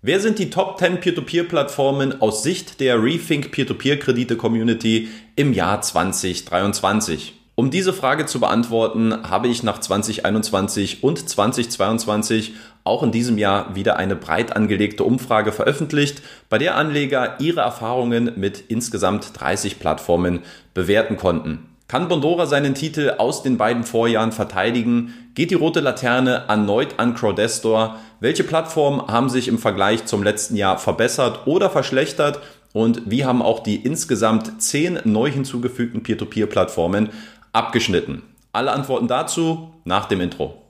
Wer sind die Top 10 Peer-to-Peer-Plattformen aus Sicht der Rethink Peer-to-Peer-Kredite-Community im Jahr 2023? Um diese Frage zu beantworten, habe ich nach 2021 und 2022 auch in diesem Jahr wieder eine breit angelegte Umfrage veröffentlicht, bei der Anleger ihre Erfahrungen mit insgesamt 30 Plattformen bewerten konnten. Kann Bondora seinen Titel aus den beiden Vorjahren verteidigen? Geht die rote Laterne erneut an Crowdestor? Welche Plattformen haben sich im Vergleich zum letzten Jahr verbessert oder verschlechtert? Und wie haben auch die insgesamt zehn neu hinzugefügten Peer-to-Peer-Plattformen abgeschnitten? Alle Antworten dazu nach dem Intro.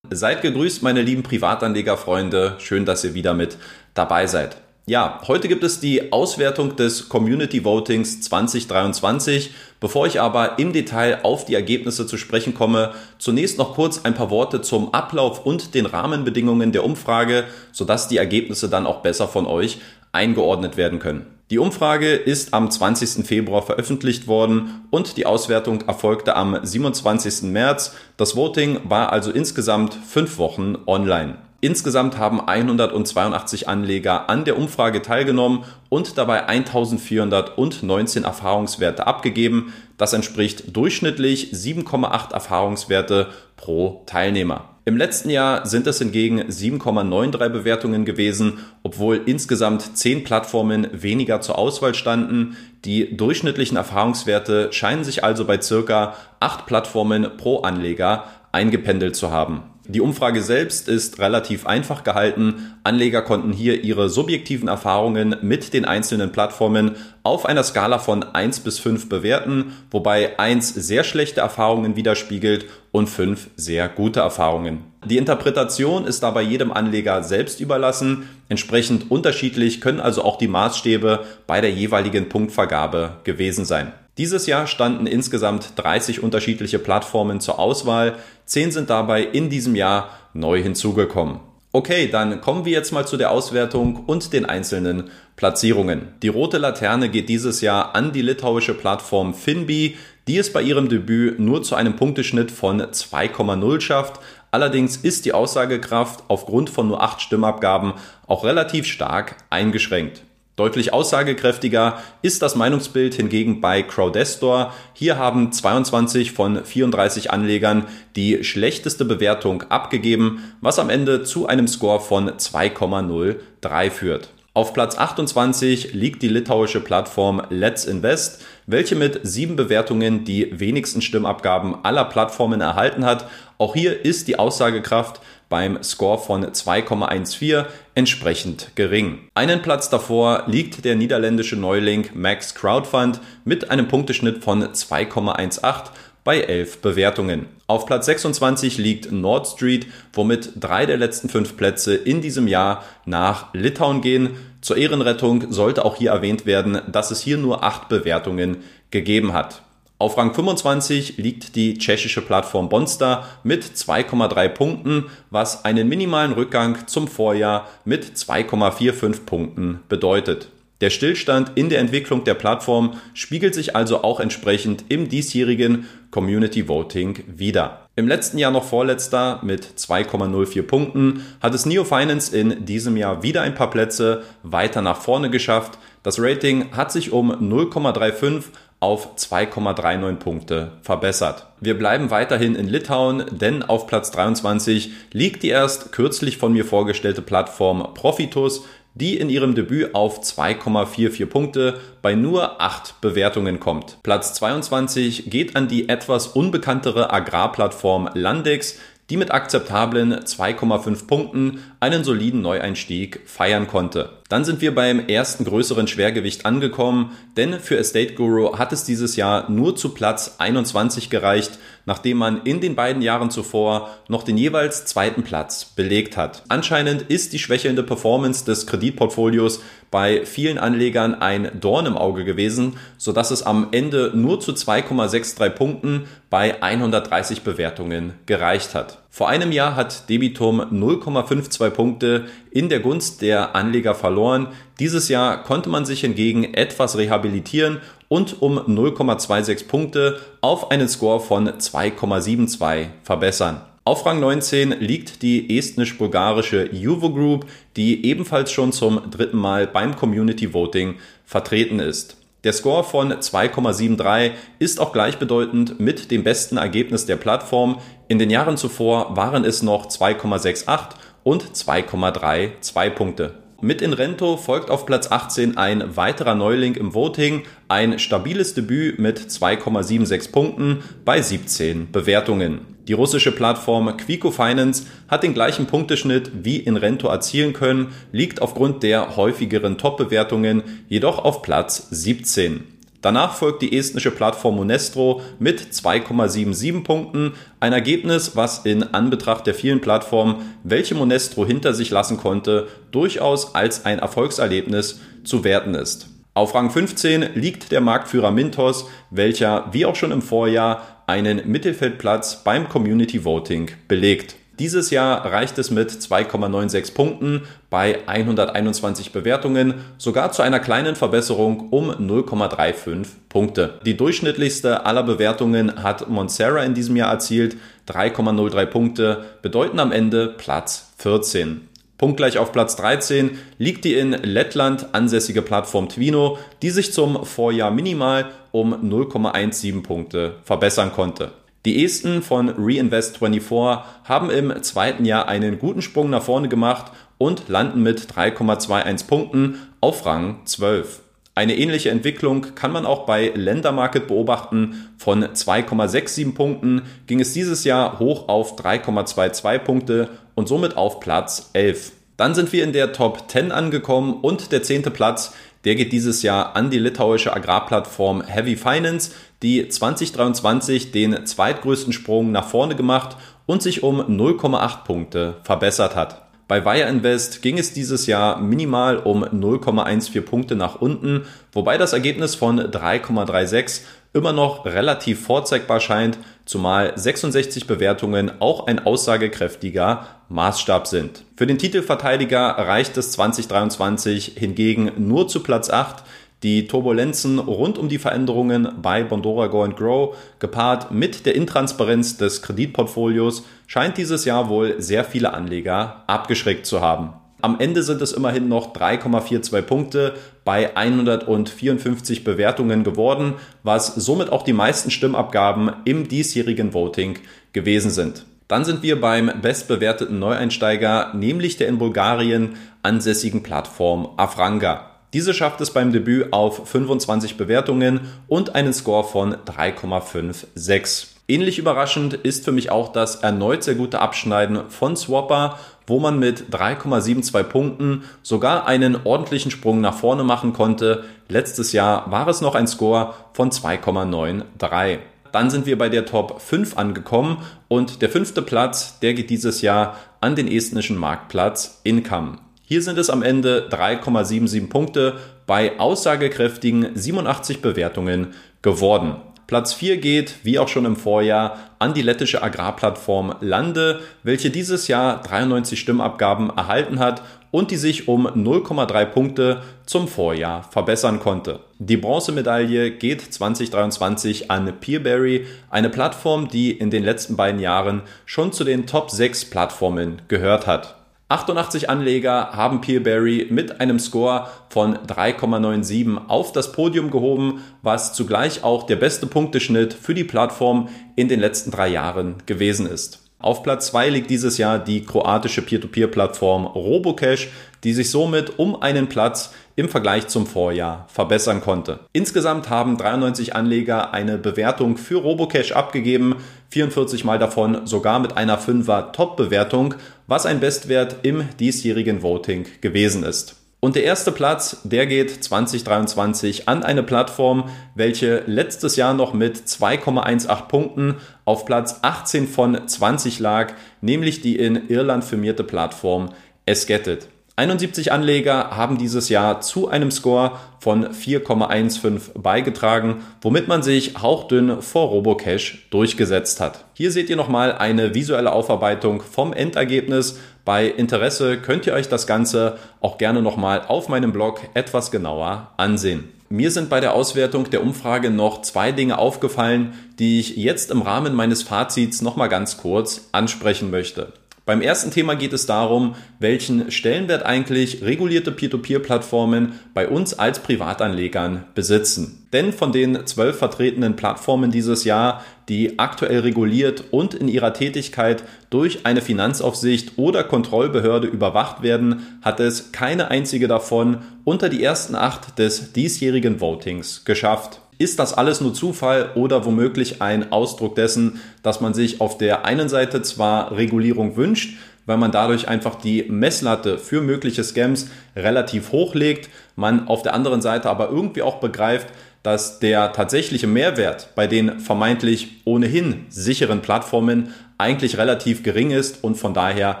Seid gegrüßt, meine lieben Privatanlegerfreunde. Schön, dass ihr wieder mit dabei seid. Ja, heute gibt es die Auswertung des Community Votings 2023. Bevor ich aber im Detail auf die Ergebnisse zu sprechen komme, zunächst noch kurz ein paar Worte zum Ablauf und den Rahmenbedingungen der Umfrage, sodass die Ergebnisse dann auch besser von euch eingeordnet werden können. Die Umfrage ist am 20. Februar veröffentlicht worden und die Auswertung erfolgte am 27. März. Das Voting war also insgesamt fünf Wochen online. Insgesamt haben 182 Anleger an der Umfrage teilgenommen und dabei 1419 Erfahrungswerte abgegeben. Das entspricht durchschnittlich 7,8 Erfahrungswerte pro Teilnehmer. Im letzten Jahr sind es hingegen 7,93 Bewertungen gewesen, obwohl insgesamt 10 Plattformen weniger zur Auswahl standen. Die durchschnittlichen Erfahrungswerte scheinen sich also bei circa 8 Plattformen pro Anleger eingependelt zu haben. Die Umfrage selbst ist relativ einfach gehalten. Anleger konnten hier ihre subjektiven Erfahrungen mit den einzelnen Plattformen auf einer Skala von 1 bis 5 bewerten, wobei 1 sehr schlechte Erfahrungen widerspiegelt und 5 sehr gute Erfahrungen. Die Interpretation ist dabei jedem Anleger selbst überlassen. Entsprechend unterschiedlich können also auch die Maßstäbe bei der jeweiligen Punktvergabe gewesen sein. Dieses Jahr standen insgesamt 30 unterschiedliche Plattformen zur Auswahl. Zehn sind dabei in diesem Jahr neu hinzugekommen. Okay, dann kommen wir jetzt mal zu der Auswertung und den einzelnen Platzierungen. Die rote Laterne geht dieses Jahr an die litauische Plattform Finbi, die es bei ihrem Debüt nur zu einem Punkteschnitt von 2,0 schafft. Allerdings ist die Aussagekraft aufgrund von nur acht Stimmabgaben auch relativ stark eingeschränkt. Deutlich aussagekräftiger ist das Meinungsbild hingegen bei Crowdestor. Hier haben 22 von 34 Anlegern die schlechteste Bewertung abgegeben, was am Ende zu einem Score von 2,03 führt. Auf Platz 28 liegt die litauische Plattform Let's Invest, welche mit sieben Bewertungen die wenigsten Stimmabgaben aller Plattformen erhalten hat. Auch hier ist die Aussagekraft beim Score von 2,14 entsprechend gering. Einen Platz davor liegt der niederländische Neuling Max Crowdfund mit einem Punkteschnitt von 2,18 bei 11 Bewertungen. Auf Platz 26 liegt Nord Street, womit drei der letzten fünf Plätze in diesem Jahr nach Litauen gehen. Zur Ehrenrettung sollte auch hier erwähnt werden, dass es hier nur acht Bewertungen gegeben hat. Auf Rang 25 liegt die tschechische Plattform Bonster mit 2,3 Punkten, was einen minimalen Rückgang zum Vorjahr mit 2,45 Punkten bedeutet. Der Stillstand in der Entwicklung der Plattform spiegelt sich also auch entsprechend im diesjährigen Community Voting wider. Im letzten Jahr noch vorletzter mit 2,04 Punkten hat es Neo Finance in diesem Jahr wieder ein paar Plätze weiter nach vorne geschafft. Das Rating hat sich um 0,35 auf 2,39 Punkte verbessert. Wir bleiben weiterhin in Litauen, denn auf Platz 23 liegt die erst kürzlich von mir vorgestellte Plattform Profitus, die in ihrem Debüt auf 2,44 Punkte bei nur 8 Bewertungen kommt. Platz 22 geht an die etwas unbekanntere Agrarplattform Landex, die mit akzeptablen 2,5 Punkten einen soliden Neueinstieg feiern konnte. Dann sind wir beim ersten größeren Schwergewicht angekommen, denn für Estate Guru hat es dieses Jahr nur zu Platz 21 gereicht, nachdem man in den beiden Jahren zuvor noch den jeweils zweiten Platz belegt hat. Anscheinend ist die schwächelnde Performance des Kreditportfolios bei vielen Anlegern ein Dorn im Auge gewesen, sodass es am Ende nur zu 2,63 Punkten bei 130 Bewertungen gereicht hat. Vor einem Jahr hat Debitum 0,52 Punkte in der Gunst der Anleger verloren. Dieses Jahr konnte man sich hingegen etwas rehabilitieren und um 0,26 Punkte auf einen Score von 2,72 verbessern. Auf Rang 19 liegt die estnisch-bulgarische Juvo Group, die ebenfalls schon zum dritten Mal beim Community Voting vertreten ist. Der Score von 2,73 ist auch gleichbedeutend mit dem besten Ergebnis der Plattform. In den Jahren zuvor waren es noch 2,68 und 2,32 Punkte. Mit Inrento folgt auf Platz 18 ein weiterer Neuling im Voting, ein stabiles Debüt mit 2,76 Punkten bei 17 Bewertungen. Die russische Plattform Quico Finance hat den gleichen Punkteschnitt wie in Rento erzielen können, liegt aufgrund der häufigeren Top-Bewertungen jedoch auf Platz 17. Danach folgt die estnische Plattform Monestro mit 2,77 Punkten, ein Ergebnis, was in Anbetracht der vielen Plattformen, welche Monestro hinter sich lassen konnte, durchaus als ein Erfolgserlebnis zu werten ist. Auf Rang 15 liegt der Marktführer Mintos, welcher wie auch schon im Vorjahr einen Mittelfeldplatz beim Community Voting belegt. Dieses Jahr reicht es mit 2,96 Punkten bei 121 Bewertungen sogar zu einer kleinen Verbesserung um 0,35 Punkte. Die durchschnittlichste aller Bewertungen hat Monsera in diesem Jahr erzielt. 3,03 Punkte bedeuten am Ende Platz 14. Punktgleich auf Platz 13 liegt die in Lettland ansässige Plattform Twino, die sich zum Vorjahr minimal um 0,17 Punkte verbessern konnte. Die Esten von Reinvest24 haben im zweiten Jahr einen guten Sprung nach vorne gemacht und landen mit 3,21 Punkten auf Rang 12. Eine ähnliche Entwicklung kann man auch bei Ländermarket beobachten. Von 2,67 Punkten ging es dieses Jahr hoch auf 3,22 Punkte und somit auf Platz 11. Dann sind wir in der Top 10 angekommen und der zehnte Platz, der geht dieses Jahr an die litauische Agrarplattform Heavy Finance, die 2023 den zweitgrößten Sprung nach vorne gemacht und sich um 0,8 Punkte verbessert hat. Bei Wire Invest ging es dieses Jahr minimal um 0,14 Punkte nach unten, wobei das Ergebnis von 3,36 immer noch relativ vorzeigbar scheint, zumal 66 Bewertungen auch ein aussagekräftiger Maßstab sind. Für den Titelverteidiger reicht es 2023 hingegen nur zu Platz 8. Die Turbulenzen rund um die Veränderungen bei Bondora Go and Grow, gepaart mit der Intransparenz des Kreditportfolios, scheint dieses Jahr wohl sehr viele Anleger abgeschreckt zu haben. Am Ende sind es immerhin noch 3,42 Punkte bei 154 Bewertungen geworden, was somit auch die meisten Stimmabgaben im diesjährigen Voting gewesen sind. Dann sind wir beim bestbewerteten Neueinsteiger, nämlich der in Bulgarien ansässigen Plattform Afranga. Diese schafft es beim Debüt auf 25 Bewertungen und einen Score von 3,56. Ähnlich überraschend ist für mich auch das erneut sehr gute Abschneiden von Swapper, wo man mit 3,72 Punkten sogar einen ordentlichen Sprung nach vorne machen konnte. Letztes Jahr war es noch ein Score von 2,93. Dann sind wir bei der Top 5 angekommen und der fünfte Platz, der geht dieses Jahr an den estnischen Marktplatz Income. Hier sind es am Ende 3,77 Punkte bei aussagekräftigen 87 Bewertungen geworden. Platz 4 geht, wie auch schon im Vorjahr, an die lettische Agrarplattform Lande, welche dieses Jahr 93 Stimmabgaben erhalten hat und die sich um 0,3 Punkte zum Vorjahr verbessern konnte. Die Bronzemedaille geht 2023 an Peerberry, eine Plattform, die in den letzten beiden Jahren schon zu den Top 6 Plattformen gehört hat. 88 Anleger haben Peerberry mit einem Score von 3,97 auf das Podium gehoben, was zugleich auch der beste Punkteschnitt für die Plattform in den letzten drei Jahren gewesen ist. Auf Platz 2 liegt dieses Jahr die kroatische Peer-to-Peer-Plattform Robocash, die sich somit um einen Platz im Vergleich zum Vorjahr verbessern konnte. Insgesamt haben 93 Anleger eine Bewertung für Robocash abgegeben, 44 mal davon sogar mit einer 5er Top-Bewertung, was ein Bestwert im diesjährigen Voting gewesen ist. Und der erste Platz, der geht 2023 an eine Plattform, welche letztes Jahr noch mit 2,18 Punkten auf Platz 18 von 20 lag, nämlich die in Irland firmierte Plattform Esgetted. 71 Anleger haben dieses Jahr zu einem Score von 4,15 beigetragen, womit man sich hauchdünn vor Robocash durchgesetzt hat. Hier seht ihr nochmal eine visuelle Aufarbeitung vom Endergebnis. Bei Interesse könnt ihr euch das Ganze auch gerne nochmal auf meinem Blog etwas genauer ansehen. Mir sind bei der Auswertung der Umfrage noch zwei Dinge aufgefallen, die ich jetzt im Rahmen meines Fazits nochmal ganz kurz ansprechen möchte. Beim ersten Thema geht es darum, welchen Stellenwert eigentlich regulierte Peer-to-Peer-Plattformen bei uns als Privatanlegern besitzen. Denn von den zwölf vertretenen Plattformen dieses Jahr, die aktuell reguliert und in ihrer Tätigkeit durch eine Finanzaufsicht oder Kontrollbehörde überwacht werden, hat es keine einzige davon unter die ersten acht des diesjährigen Votings geschafft. Ist das alles nur Zufall oder womöglich ein Ausdruck dessen, dass man sich auf der einen Seite zwar Regulierung wünscht, weil man dadurch einfach die Messlatte für mögliche Scams relativ hoch legt, man auf der anderen Seite aber irgendwie auch begreift, dass der tatsächliche Mehrwert bei den vermeintlich ohnehin sicheren Plattformen eigentlich relativ gering ist und von daher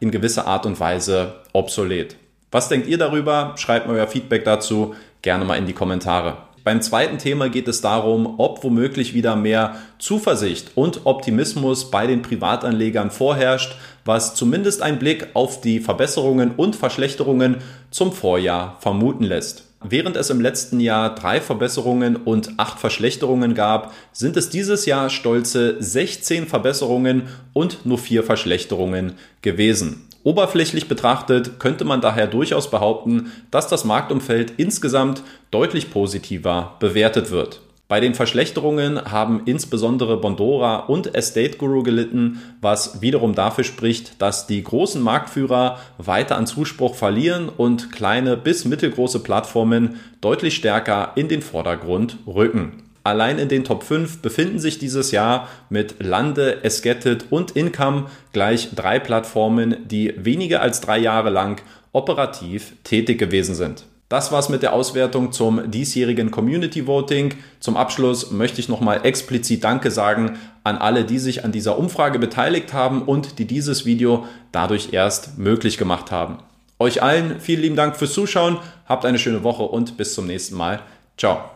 in gewisser Art und Weise obsolet. Was denkt ihr darüber? Schreibt mir euer Feedback dazu gerne mal in die Kommentare. Beim zweiten Thema geht es darum, ob womöglich wieder mehr Zuversicht und Optimismus bei den Privatanlegern vorherrscht, was zumindest ein Blick auf die Verbesserungen und Verschlechterungen zum Vorjahr vermuten lässt. Während es im letzten Jahr drei Verbesserungen und acht Verschlechterungen gab, sind es dieses Jahr stolze 16 Verbesserungen und nur vier Verschlechterungen gewesen. Oberflächlich betrachtet könnte man daher durchaus behaupten, dass das Marktumfeld insgesamt deutlich positiver bewertet wird. Bei den Verschlechterungen haben insbesondere Bondora und Estate Guru gelitten, was wiederum dafür spricht, dass die großen Marktführer weiter an Zuspruch verlieren und kleine bis mittelgroße Plattformen deutlich stärker in den Vordergrund rücken. Allein in den Top 5 befinden sich dieses Jahr mit Lande, Esgetted und Income gleich drei Plattformen, die weniger als drei Jahre lang operativ tätig gewesen sind. Das war's mit der Auswertung zum diesjährigen Community Voting. Zum Abschluss möchte ich nochmal explizit Danke sagen an alle, die sich an dieser Umfrage beteiligt haben und die dieses Video dadurch erst möglich gemacht haben. Euch allen vielen lieben Dank fürs Zuschauen, habt eine schöne Woche und bis zum nächsten Mal. Ciao.